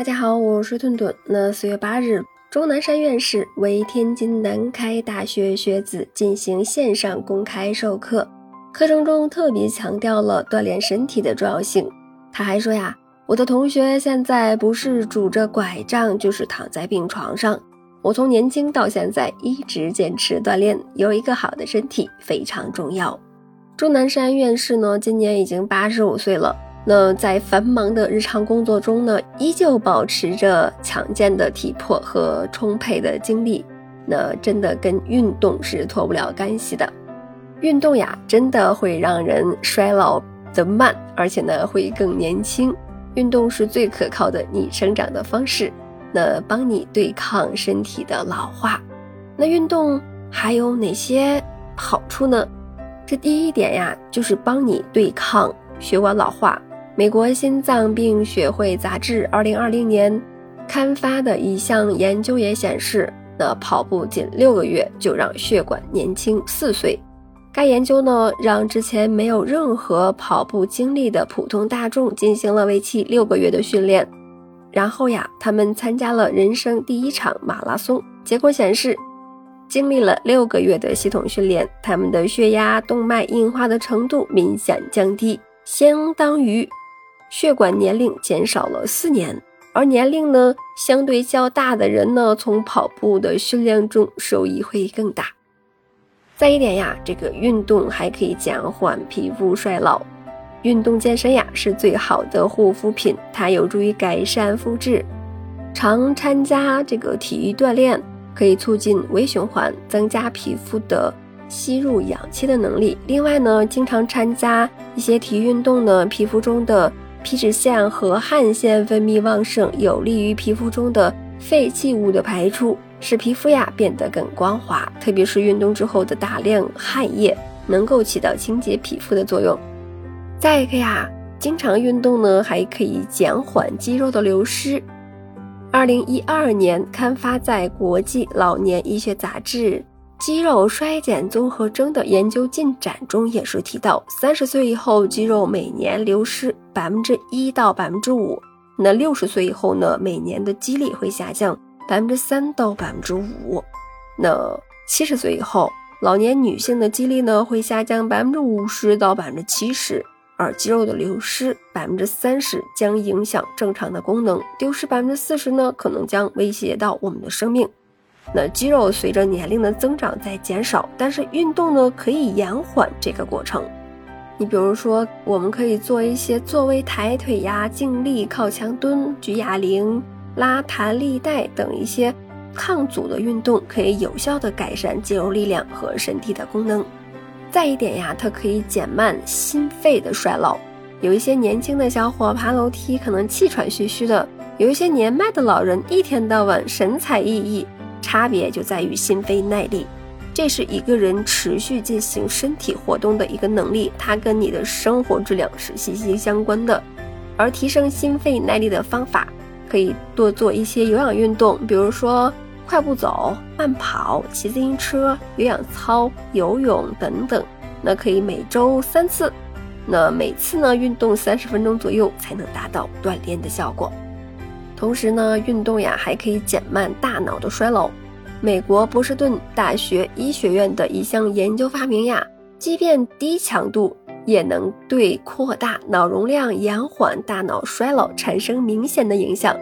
大家好，我是顿顿。那四月八日，钟南山院士为天津南开大学学子进行线上公开授课，课程中特别强调了锻炼身体的重要性。他还说呀，我的同学现在不是拄着拐杖，就是躺在病床上。我从年轻到现在一直坚持锻炼，有一个好的身体非常重要。钟南山院士呢，今年已经八十五岁了。那在繁忙的日常工作中呢，依旧保持着强健的体魄和充沛的精力，那真的跟运动是脱不了干系的。运动呀，真的会让人衰老的慢，而且呢会更年轻。运动是最可靠的你生长的方式，那帮你对抗身体的老化。那运动还有哪些好处呢？这第一点呀，就是帮你对抗血管老化。美国心脏病学会杂志二零二零年刊发的一项研究也显示，那跑步仅六个月就让血管年轻四岁。该研究呢，让之前没有任何跑步经历的普通大众进行了为期六个月的训练，然后呀，他们参加了人生第一场马拉松。结果显示，经历了六个月的系统训练，他们的血压、动脉硬化的程度明显降低，相当于。血管年龄减少了四年，而年龄呢相对较大的人呢，从跑步的训练中收益会更大。再一点呀，这个运动还可以减缓皮肤衰老，运动健身呀是最好的护肤品，它有助于改善肤质。常参加这个体育锻炼，可以促进微循环，增加皮肤的吸入氧气的能力。另外呢，经常参加一些体育运动呢，皮肤中的皮脂腺和汗腺分泌旺盛，有利于皮肤中的废弃物的排出，使皮肤呀变得更光滑。特别是运动之后的大量汗液，能够起到清洁皮肤的作用。再一个呀，经常运动呢，还可以减缓肌肉的流失。二零一二年刊发在《国际老年医学杂志》。肌肉衰减综合征的研究进展中也是提到，三十岁以后肌肉每年流失百分之一到百分之五。那六十岁以后呢，每年的肌力会下降百分之三到百分之五。那七十岁以后，老年女性的肌力呢会下降百分之五十到百分之七十，而肌肉的流失百分之三十将影响正常的功能，丢失百分之四十呢可能将威胁到我们的生命。那肌肉随着年龄的增长在减少，但是运动呢可以延缓这个过程。你比如说，我们可以做一些坐位抬腿呀、静立、靠墙蹲、举哑铃、拉弹力带等一些抗阻的运动，可以有效的改善肌肉力量和身体的功能。再一点呀，它可以减慢心肺的衰老。有一些年轻的小伙爬楼梯可能气喘吁吁的，有一些年迈的老人一天到晚神采奕奕。差别就在于心肺耐力，这是一个人持续进行身体活动的一个能力，它跟你的生活质量是息息相关的。而提升心肺耐力的方法，可以多做一些有氧运动，比如说快步走、慢跑、骑自行车、有氧操、游泳等等。那可以每周三次，那每次呢运动三十分钟左右，才能达到锻炼的效果。同时呢，运动呀还可以减慢大脑的衰老。美国波士顿大学医学院的一项研究发明呀，即便低强度也能对扩大脑容量、延缓大脑衰老产生明显的影响。